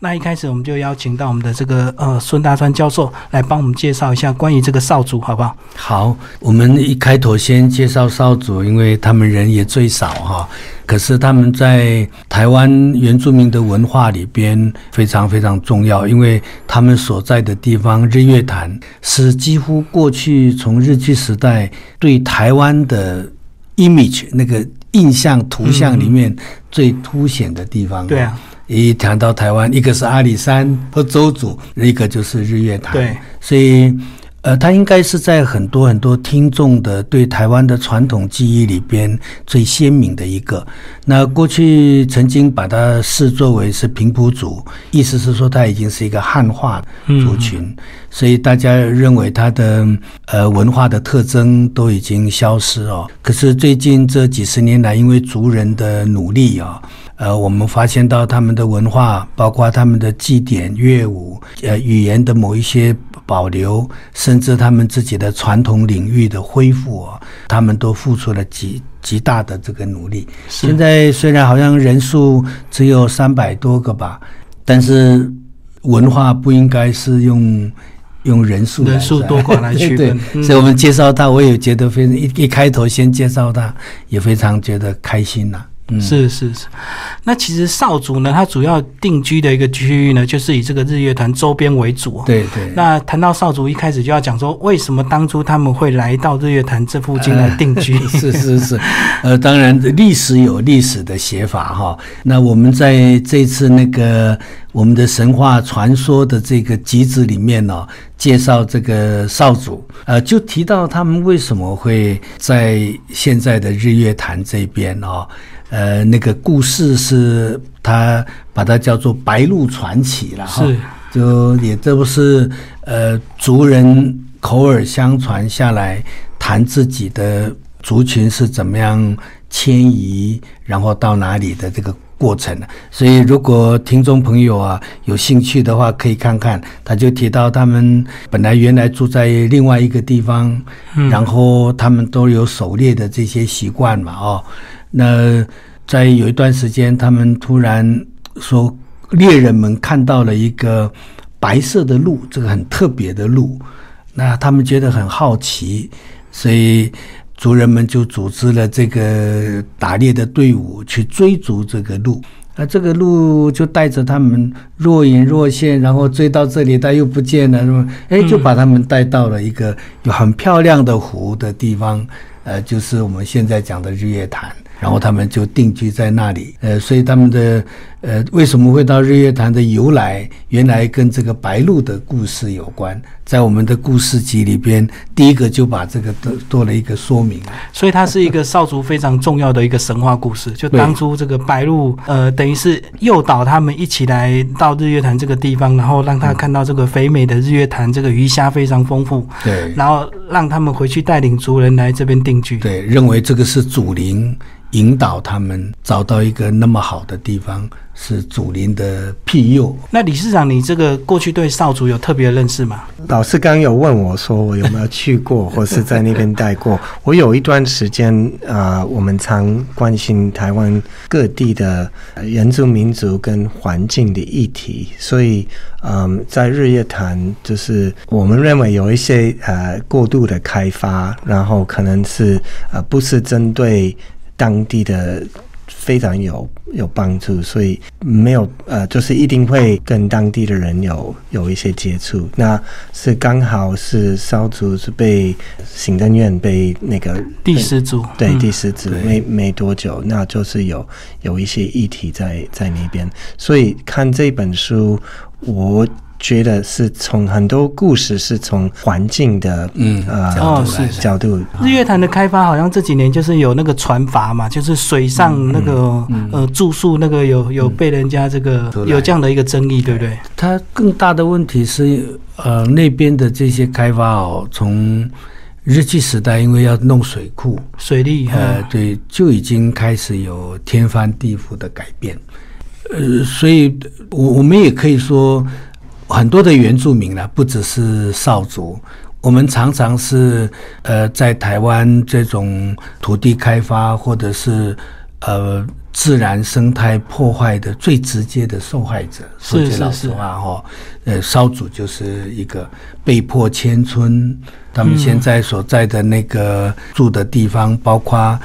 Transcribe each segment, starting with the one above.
那一开始我们就邀请到我们的这个呃孙大川教授来帮我们介绍一下关于这个少主，好不好？好，我们一开头先介绍少主，因为他们人也最少哈，可是他们在台湾原住民的文化里边非常非常重要，因为他们所在的地方日月潭是几乎过去从日据时代对台湾的 image 那个印象图像里面最凸显的地方。对啊。一谈到台湾，一个是阿里山和周祖，一个就是日月潭。对，所以，呃，它应该是在很多很多听众的对台湾的传统记忆里边最鲜明的一个。那过去曾经把它视作为是平埔族，意思是说它已经是一个汉化族群，所以大家认为它的呃文化的特征都已经消失哦。可是最近这几十年来，因为族人的努力啊。呃，我们发现到他们的文化，包括他们的祭典、乐舞，呃，语言的某一些保留，甚至他们自己的传统领域的恢复，哦他们都付出了极极大的这个努力。现在虽然好像人数只有三百多个吧，但是文化不应该是用用人数人数多寡来区分。所以我们介绍他，我也觉得非常一一开头先介绍他，也非常觉得开心呐。是是是，那其实少族呢，它主要定居的一个区域呢，就是以这个日月潭周边为主。对对。那谈到少族，一开始就要讲说，为什么当初他们会来到日月潭这附近来定居？是是是，呃，当然历史有历史的写法哈。那我们在这次那个我们的神话传说的这个集子里面呢，介绍这个少主，呃，就提到他们为什么会在现在的日月潭这边哦。呃，那个故事是他把它叫做《白鹿传奇》了哈，是，就也这不是呃族人口耳相传下来谈自己的族群是怎么样迁移，然后到哪里的这个过程所以，如果听众朋友啊有兴趣的话，可以看看，他就提到他们本来原来住在另外一个地方，然后他们都有狩猎的这些习惯嘛，哦。那在有一段时间，他们突然说，猎人们看到了一个白色的鹿，这个很特别的鹿，那他们觉得很好奇，所以族人们就组织了这个打猎的队伍去追逐这个鹿。那这个鹿就带着他们若隐若现，然后追到这里，它又不见了，是吧？哎，就把他们带到了一个有很漂亮的湖的地方，呃，就是我们现在讲的日月潭。然后他们就定居在那里，呃，所以他们的呃为什么会到日月潭的由来，原来跟这个白鹭的故事有关，在我们的故事集里边，第一个就把这个做做了一个说明，所以它是一个少族非常重要的一个神话故事。就当初这个白鹭，呃，等于是诱导他们一起来到日月潭这个地方，然后让他看到这个肥美的日月潭，这个鱼虾非常丰富，对，然后让他们回去带领族人来这边定居，对，认为这个是祖灵。引导他们找到一个那么好的地方，是祖灵的庇佑。那理事长，你这个过去对少族有特别的认识吗？老师刚有问我说，我有没有去过，或是在那边待过？我有一段时间啊，我们常关心台湾各地的原住民族跟环境的议题，所以嗯，在日月潭，就是我们认为有一些呃过度的开发，然后可能是呃不是针对。当地的非常有有帮助，所以没有呃，就是一定会跟当地的人有有一些接触。那是刚好是烧族是被行政院被那个第十组对第十组没没多久，那就是有有一些议题在在那边，所以看这本书我。觉得是从很多故事是从环境的嗯呃角度，日月潭的开发好像这几年就是有那个船筏嘛，就是水上那个呃住宿那个有有被人家这个有这样的一个争议，对不对？它更大的问题是呃那边的这些开发哦，从日据时代因为要弄水库水利呃对就已经开始有天翻地覆的改变，呃所以我我们也可以说。很多的原住民呢，不只是少族，我们常常是呃，在台湾这种土地开发或者是呃自然生态破坏的最直接的受害者。说句老实话哈，呃，少主就是一个被迫迁村，他们现在所在的那个住的地方，包括。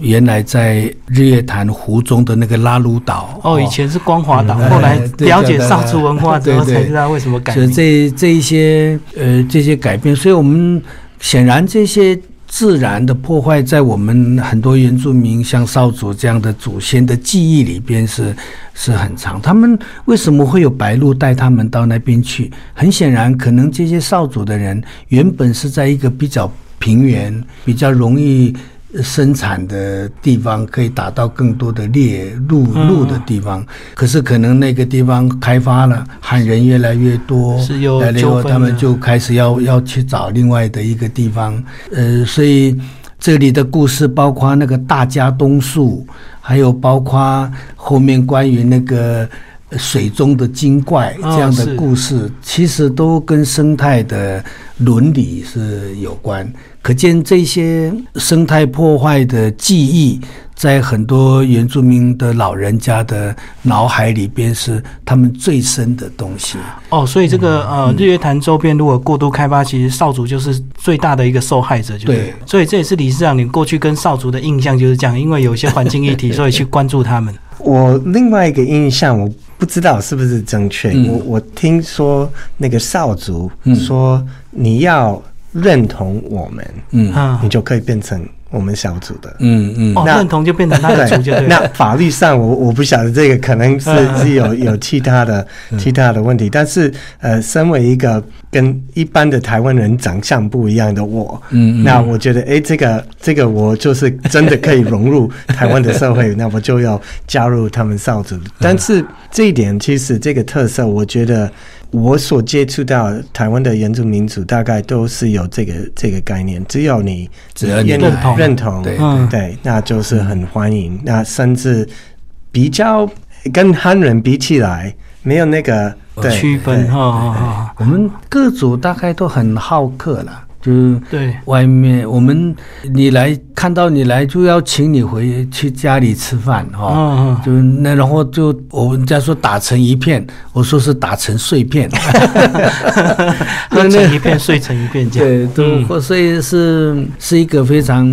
原来在日月潭湖中的那个拉鲁岛哦，以前是光华岛，嗯后来了解少族文化之后才知道为什么改所以名。这这一些呃这些改变，所以我们显然这些自然的破坏，在我们很多原住民像少族这样的祖先的记忆里边是是很长。他们为什么会有白鹭带他们到那边去？很显然，可能这些少族的人原本是在一个比较平原、比较容易。生产的地方可以打到更多的猎鹿嗯鹿的地方，可是可能那个地方开发了，汉人越来越多，是有来了以后，他们就开始要要去找另外的一个地方，呃，所以这里的故事包括那个大家东树，还有包括后面关于那个水中的精怪哦这样的故事，其实都跟生态的伦理是有关。可见这些生态破坏的记忆，在很多原住民的老人家的脑海里边是他们最深的东西。哦，所以这个嗯呃日月潭周边如果过度开发，其实少族就是最大的一个受害者，就是对所以这也是理事长你过去跟少族的印象就是这样，因为有些环境议题，所以去关注他们。我另外一个印象，我不知道是不是正确。嗯。我我听说那个少族嗯。说，你要认同我们，你，就可以变成我们小组的。嗯嗯哦，那认同就变成他的族就对。那法律上我我不晓得这个可能是嗯是有有其他的其他的问题，但是呃，身为一个跟一般的台湾人长相不一样的我，嗯嗯那我觉得哎，这个这个我就是真的可以融入 台湾的社会，那我就要加入他们少族。但是这一点其实这个特色，我觉得。我所接触到台湾的原住民族，大概都是有这个这个概念。只要你只要你认同认同，对嗯对，那就是很欢迎。那甚至比较跟汉人比起来，没有那个对区分对哈哈哈，我们各族大概都很好客啦，就是对，外面我们你来看到你来就要请你回去家里吃饭哈。嗯嗯，就那，然后就我们家说打成一片，我说是打成碎片，喝成一片，碎成一片这样。对，嗯都所以是是一个非常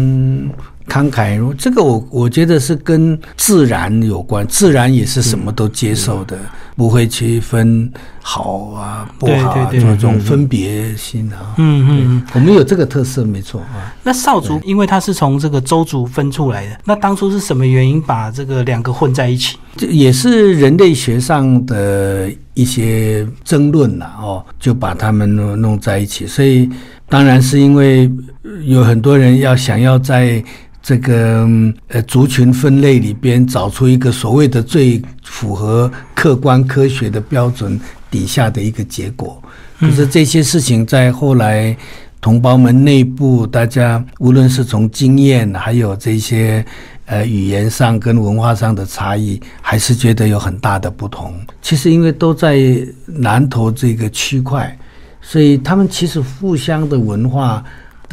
慷慨。这个我我觉得是跟自然有关，自然也是什么都接受的，不会去分好啊不好啊，这种分别心啊。嗯嗯嗯。我们有这个特色，没错啊。那少族因为它是从这个周族分出来的，那当初是什么原因把这个两个混在一起？这也是人类学上的一些争论啦，哦，就把他们弄弄在一起。所以当然是因为呃有很多人要想要在这个嗯呃族群分类里边找出一个所谓的最符合客观科学的标准底下的一个结果。可是这些事情在后来同胞们内部，大家无论是从经验，还有这些呃语言上跟文化上的差异，还是觉得有很大的不同。其实因为都在南投这个区块，所以他们其实互相的文化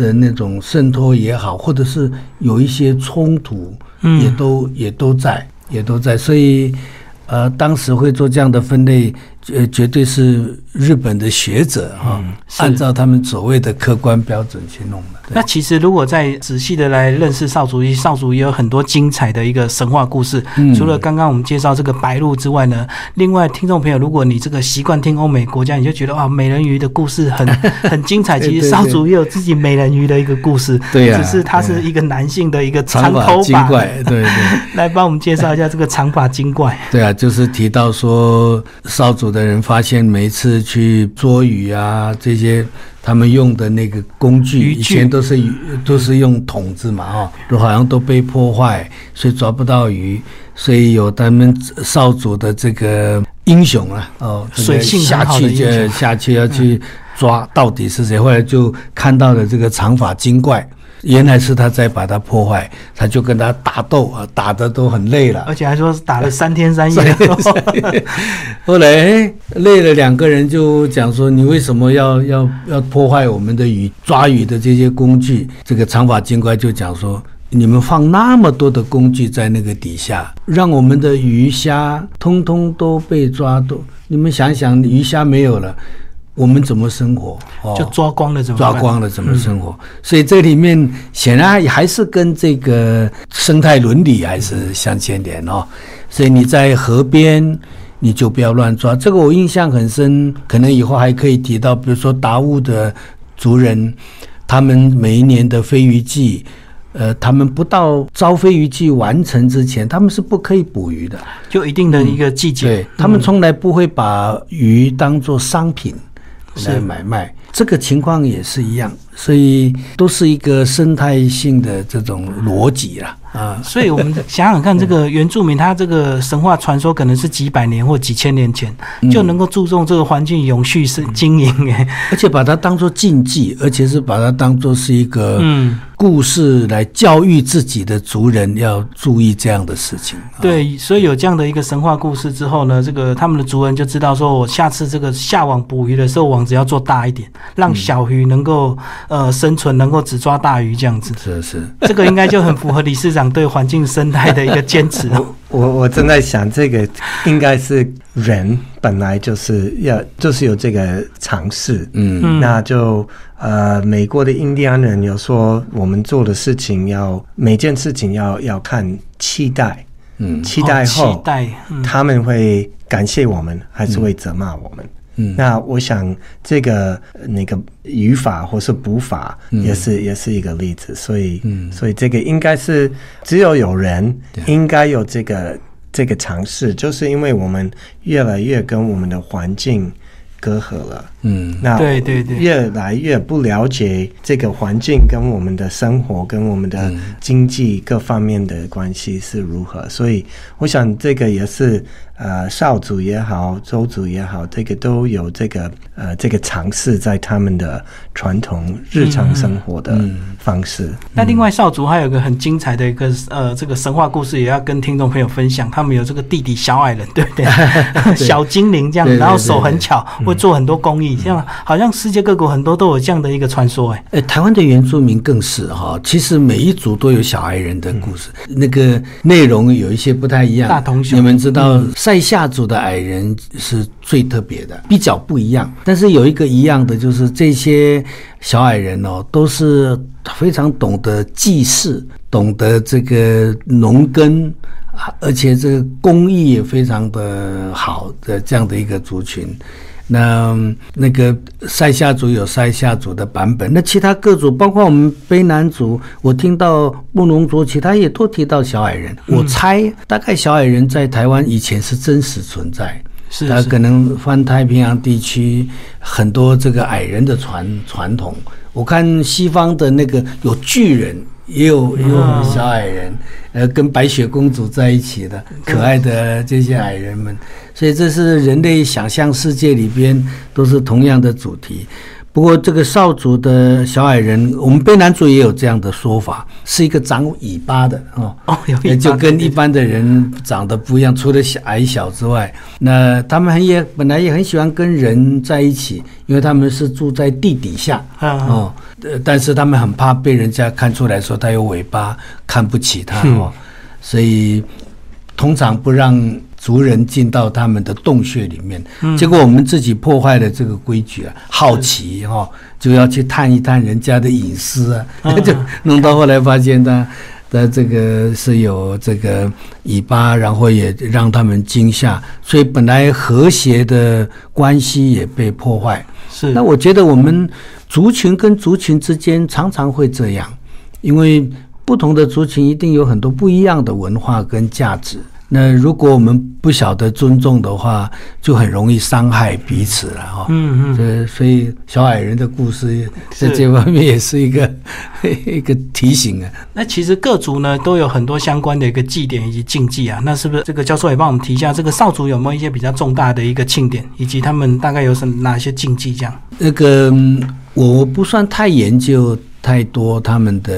的那种渗透也好，或者是有一些冲突，嗯也都也都在，也都在。所以呃，当时会做这样的分类，呃，绝对是日本的学者哈、是按照他们所谓的客观标准去弄的。那其实如果再仔细的来认识少族，少主也有很多精彩的一个神话故事。嗯除了刚刚我们介绍这个白鹿之外呢，另外听众朋友，如果你这个习惯听欧美国家，你就觉得哇，美人鱼的故事很 很精彩。其实少主也有自己美人鱼的一个故事，对呀只是他是一个男性的一个长头发。精怪，对对来帮我们介绍一下这个长发精怪。对啊，就是提到说，少主的人发现每一次去捉鱼啊这些。他们用的那个工具，以前都是鱼都是用桶子嘛，哈，都好像都被破坏，所以抓不到鱼，所以有他们少主的这个英雄啊，哦，这个水性下去就下去要去抓到底是谁，后来就看到了这个长发精怪。原来是他在把它破坏，他就跟他打斗啊，打的都很累了，而且还说是打了三天三夜。后来哎累了，两个人就讲说：“你为什么要要要破坏我们的鱼抓鱼的这些工具？”这个长发金怪就讲说：“你们放那么多的工具在那个底下，让我们的鱼虾通通都被抓都，你们想想，鱼虾没有了。我们怎么生活？哦，就抓光了怎么抓光了怎么生活？所以这里面显然还是跟这个生态伦理还是相牵连哦。所以你在河边，你就不要乱抓。这个我印象很深，可能以后还可以提到，比如说达悟的族人，他们每一年的飞鱼季，呃，他们不到招飞鱼季完成之前，他们是不可以捕鱼的，就一定的一个季节，对他们从来不会把鱼当做商品。来买卖，这个情况也是一样，所以都是一个生态性的这种逻辑啦。啊。所以我们想想看，这个原住民他这个神话传说可能是几百年或几千年前就能够注重这个环境永续是经营，哎，而且把它当做禁忌，而且是把它当做是一个嗯。故事来教育自己的族人要注意这样的事情。对，所以有这样的一个神话故事之后呢，这个他们的族人就知道说，我下次这个下网捕鱼的时候，网子要做大一点，让小鱼能够呃生存，能够只抓大鱼这样子。是是，这个应该就很符合理事长对环境生态的一个坚持。我我正在想，这个应该是人本来就是要就是有这个尝试，嗯，那就。呃，美国的印第安人有说，我们做的事情要每件事情要要看期待，嗯，期待后，期待他们会感谢我们，还是会责骂我们？嗯，那我想这个那个语法或是补法也是也是一个例子，所以，所以这个应该是只有有人应该有这个这个尝试，就是因为我们越来越跟我们的环境。隔阂了，嗯，那对对对，越来越不了解这个环境跟我们的生活跟我们的经济各方面的关系是如何，所以我想这个也是。呃，少族也好，周族也好，这个都有这个呃这个尝试在他们的传统日常生活的方式。那另外少族还有一个很精彩的一个呃这个神话故事，也要跟听众朋友分享。他们有这个弟弟小矮人，对不对？小精灵这样，然后手很巧，会做很多工艺，像好像世界各国很多都有这样的一个传说。哎，哎，台湾的原住民更是哈，其实每一族都有小矮人的故事，那个内容有一些不太一样。大同，你们知道？塞下族的矮人是最特别的，比较不一样。但是有一个一样的，就是这些小矮人哦，都是非常懂得祭祀，懂得这个农耕，而且这个工艺也非常的好的这样的一个族群。那那个塞夏族有塞夏族的版本，那其他各族，包括我们卑南族，我听到布农族，其他也都提到小矮人。我猜大概小矮人在台湾以前是真实存在，是他可能翻太平洋地区很多这个矮人的传传统。我看西方的那个有巨人。也有也有小矮人，呃，跟白雪公主在一起的可爱的这些矮人们，所以这是人类想象世界里边都是同样的主题。不过，这个少族的小矮人，我们卑南族也有这样的说法，是一个长尾巴的哦，也就跟一般的人长得不一样，除了小矮小之外，那他们也本来也很喜欢跟人在一起，因为他们是住在地底下哦，但是他们很怕被人家看出来说他有尾巴，看不起他哦，所以通常不让。族人进到他们的洞穴里面，结果我们自己破坏了这个规矩啊！好奇哈，就要去探一探人家的隐私啊，就弄到后来发现他的这个是有这个尾巴，然后也让他们惊吓，所以本来和谐的关系也被破坏。是，那我觉得我们族群跟族群之间常常会这样，因为不同的族群一定有很多不一样的文化跟价值。那如果我们不晓得尊重的话，就很容易伤害彼此了哈。嗯嗯。所以小矮人的故事在这方面也是一个 一个提醒啊。那其实各族呢都有很多相关的一个祭典以及禁忌啊。那是不是这个教授也帮我们提一下，这个少族有没有一些比较重大的一个庆典，以及他们大概有什哪些禁忌这样？那个我不算太研究太多他们的。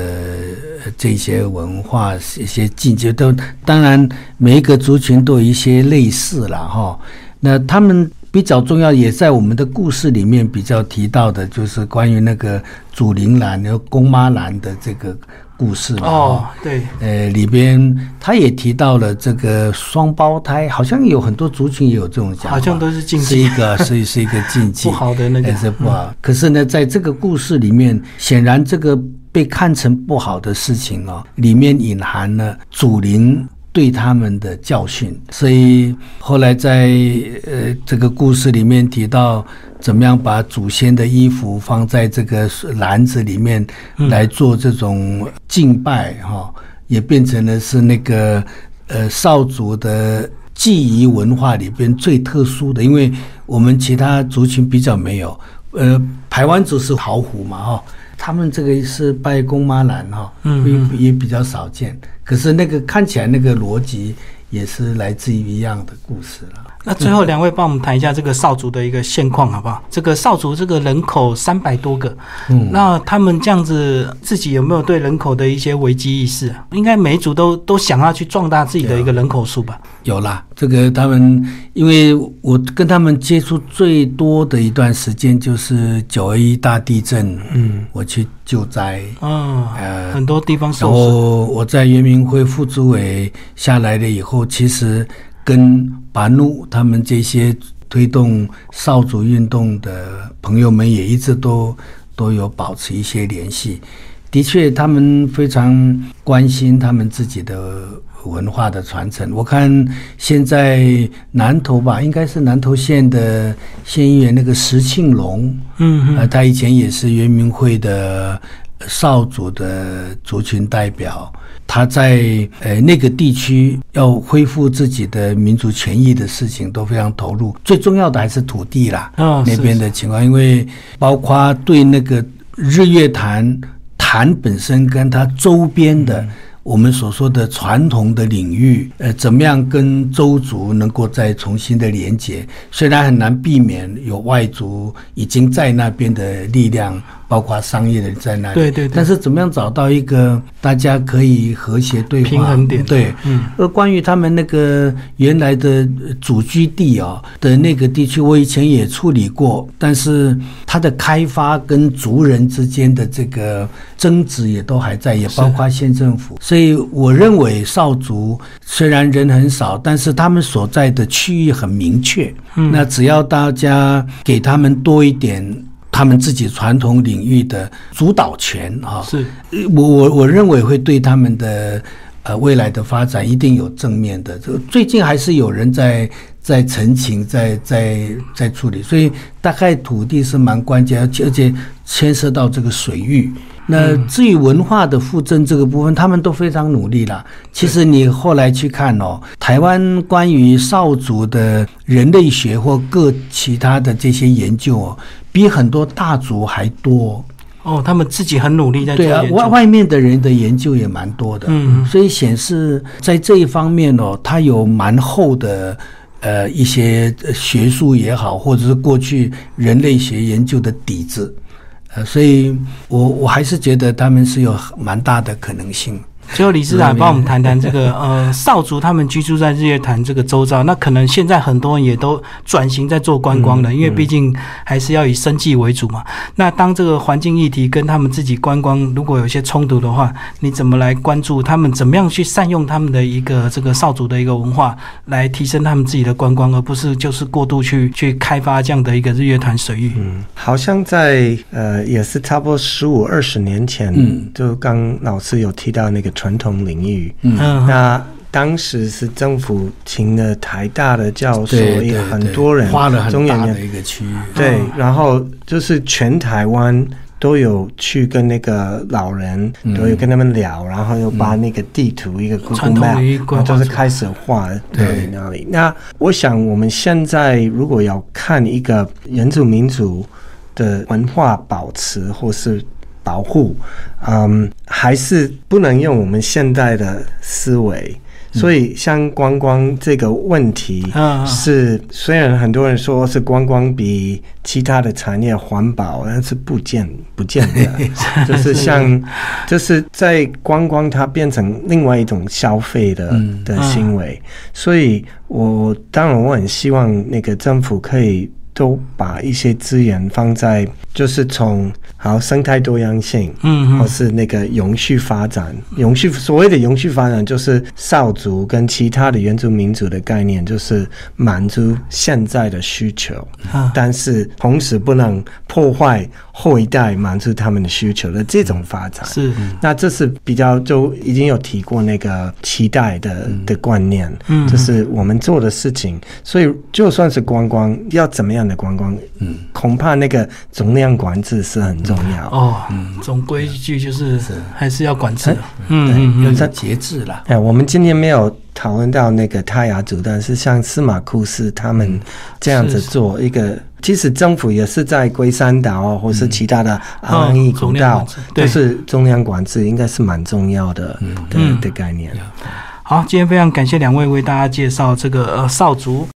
这些文化一些禁忌都，当然每一个族群都有一些类似了哈。那他们比较重要，也在我们的故事里面比较提到的，就是关于那个祖灵兰、然后公妈兰的这个故事嘛。哦，对，呃，里边他也提到了这个双胞胎，好像有很多族群也有这种讲法，好像都是禁忌是一个是是一个禁忌，不好的那个不好。可是呢，在这个故事里面，显然这个被看成不好的事情哦，里面隐含了祖灵对他们的教训。所以后来在呃这个故事里面提到，怎么样把祖先的衣服放在这个篮子里面来做这种敬拜哈、也变成了是那个呃少族的祭仪文化里边最特殊的，因为我们其他族群比较没有。呃，台湾族是豪虎嘛哈、他们这个是拜公妈兰哈，嗯也也比较少见。可是那个看起来那个逻辑也是来自于一样的故事了。那最后两位帮我们谈一下这个少族的一个现况好不好？这个少族这个人口三百多个，嗯那他们这样子自己有没有对人口的一些危机意识啊？应该每一族都都想要去壮大自己的一个人口数吧？有啦，这个他们，因为我跟他们接触最多的一段时间就是九二一大地震，嗯，我去救灾，嗯，呃很多地方然受损。后我在圆明会副主委下来了以后，其实跟巴努他们这些推动少主运动的朋友们也一直都都有保持一些联系。的确，他们非常关心他们自己的文化的传承。我看现在南投吧，应该是南投县的县议员那个石庆龙，嗯呃，他以前也是圆明会的呃少族的族群代表，他在呃那个地区要恢复自己的民族权益的事情都非常投入。最重要的还是土地啦，那边的情况，因为包括对那个日月潭潭本身跟它周边的。我们所说的传统的领域，呃，怎么样跟周族能够再重新的连接？虽然很难避免有外族已经在那边的力量，包括商业的在那里，对对对但是怎么样找到一个大家可以和谐对话平衡点对，嗯。而关于他们那个原来的呃祖居地啊、的那个地区，我以前也处理过，但是它的开发跟族人之间的这个争执也都还在，也包括县政府。所以我认为少族虽然人很少，但是他们所在的区域很明确。嗯那只要大家给他们多一点。他们自己传统领域的主导权啊，是呃我我我认为会对他们的呃未来的发展一定有正面的。这个最近还是有人在在澄清，在在在处理，所以大概土地是蛮关键，而且而且牵涉到这个水域。那至于文化的复振这个部分，他们都非常努力了。其实你后来去看哦，台湾关于少族的人类学或各其他的这些研究哦，比很多大族还多。哦，他们自己很努力在做对啊，研究外外面的人的研究也蛮多的，嗯所以显示在这一方面哦，它有蛮厚的呃一些呃学术也好，或者是过去人类学研究的底子，呃，所以我我还是觉得他们是有蛮大的可能性。最后，理事长帮我们谈谈这个呃少族他们居住在日月潭这个周遭，那可能现在很多人也都转型在做观光了，因为毕竟还是要以生计为主嘛。那当这个环境议题跟他们自己观光如果有些冲突的话，你怎么来关注他们？怎么样去善用他们的一个这个少族的一个文化，来提升他们自己的观光，而不是就是过度去去开发这样的一个日月潭水域？嗯，好像在呃，也是差不多十五二十年前，嗯就刚老师有提到那个传统领域，嗯。嗯，那当时是政府请了台大的教授，也很多人，花了很大的一个区域，对嗯，然后就是全台湾都有去跟那个老人，嗯。都有跟他们聊，然后又把那个地图、一个规划就是开始画哪里里。那我想我们现在如果要看一个原住民族的文化保持或是保护，嗯，还是不能用我们现代的思维。所以像观光这个问题，嗯是虽然很多人说是观光比其他的产业环保，但是不见不见得，就是像就是在观光它变成另外一种消费的嗯的行为，所以我当然我很希望那个政府可以。都把一些资源放在，就是从好生态多样性，嗯嗯。或是那个永续发展。永续所谓的永续发展，就是少族跟其他的原住民族的概念，就是满足现在的需求，啊。但是同时不能破坏后一代满足他们的需求的这种发展。是。那这是比较就已经有提过那个期待的的观念，嗯。就是我们做的事情，所以就算是观光，要怎么样的观光，嗯，恐怕那个总量管制是很重要。哦，嗯总规矩就是还是要管制，嗯有在节制啦。哎，我们今天没有讨论到那个泰雅族，但是像司马库斯他们这样子做一个，其实政府也是在龟山岛啊，或是其他的阿朗伊古道管制，对。就是中央管制，应该是蛮重要的的嗯。的概念。好，今天非常感谢两位为大家介绍这个呃少族